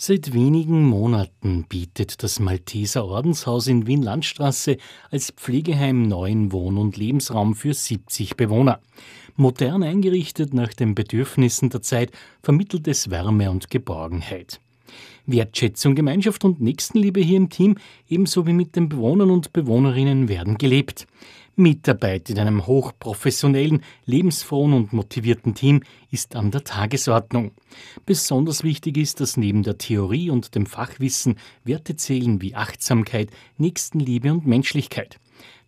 Seit wenigen Monaten bietet das Malteser Ordenshaus in Wien-Landstraße als Pflegeheim neuen Wohn- und Lebensraum für 70 Bewohner. Modern eingerichtet nach den Bedürfnissen der Zeit vermittelt es Wärme und Geborgenheit. Wertschätzung, Gemeinschaft und Nächstenliebe hier im Team, ebenso wie mit den Bewohnern und Bewohnerinnen, werden gelebt. Mitarbeit in einem hochprofessionellen, lebensfrohen und motivierten Team ist an der Tagesordnung. Besonders wichtig ist, dass neben der Theorie und dem Fachwissen Werte zählen wie Achtsamkeit, Nächstenliebe und Menschlichkeit.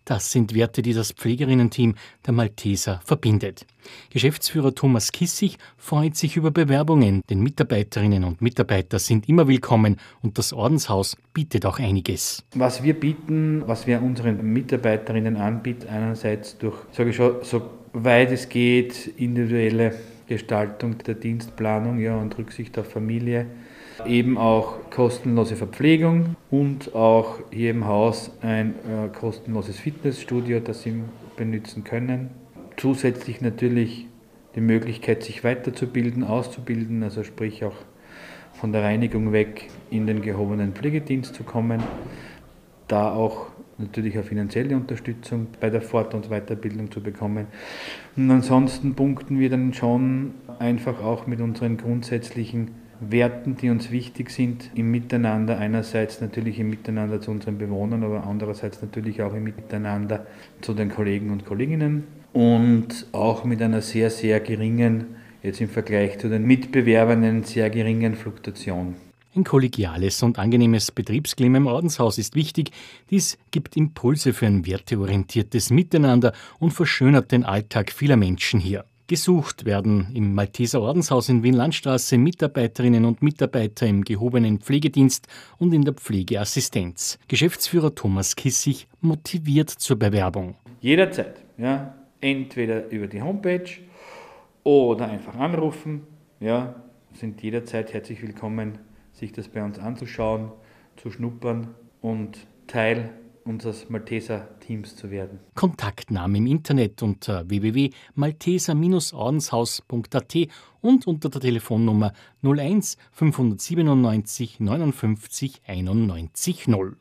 Das sind Werte, die das Pflegerinnenteam der Malteser verbindet. Geschäftsführer Thomas Kissig freut sich über Bewerbungen, denn Mitarbeiterinnen und Mitarbeiter sind immer willkommen und das Ordenshaus bietet auch einiges. Was wir bieten, was wir unseren Mitarbeiterinnen anbieten, einerseits durch, sage ich schon, so weit es geht, individuelle Gestaltung der Dienstplanung ja, und Rücksicht auf Familie, eben auch kostenlose Verpflegung und auch hier im Haus ein äh, kostenloses Fitnessstudio, das Sie benutzen können. Zusätzlich natürlich die Möglichkeit, sich weiterzubilden, auszubilden, also sprich auch von der Reinigung weg in den gehobenen Pflegedienst zu kommen. Da auch natürlich eine finanzielle Unterstützung bei der Fort- und Weiterbildung zu bekommen. Und ansonsten punkten wir dann schon einfach auch mit unseren grundsätzlichen Werten, die uns wichtig sind im Miteinander. Einerseits natürlich im Miteinander zu unseren Bewohnern, aber andererseits natürlich auch im Miteinander zu den Kollegen und Kolleginnen und auch mit einer sehr, sehr geringen, jetzt im Vergleich zu den Mitbewerbern, sehr geringen Fluktuation. Ein kollegiales und angenehmes Betriebsklima im Ordenshaus ist wichtig. Dies gibt Impulse für ein werteorientiertes Miteinander und verschönert den Alltag vieler Menschen hier. Gesucht werden im Malteser Ordenshaus in Wien-Landstraße Mitarbeiterinnen und Mitarbeiter im gehobenen Pflegedienst und in der Pflegeassistenz. Geschäftsführer Thomas Kissig motiviert zur Bewerbung. Jederzeit, ja, entweder über die Homepage oder einfach anrufen, ja, sind jederzeit herzlich willkommen, sich das bei uns anzuschauen, zu schnuppern und Teil unseres Malteser-Teams zu werden. Kontaktnahme im Internet unter www.malteser-ordenshaus.at und unter der Telefonnummer 01 597 59 91 0.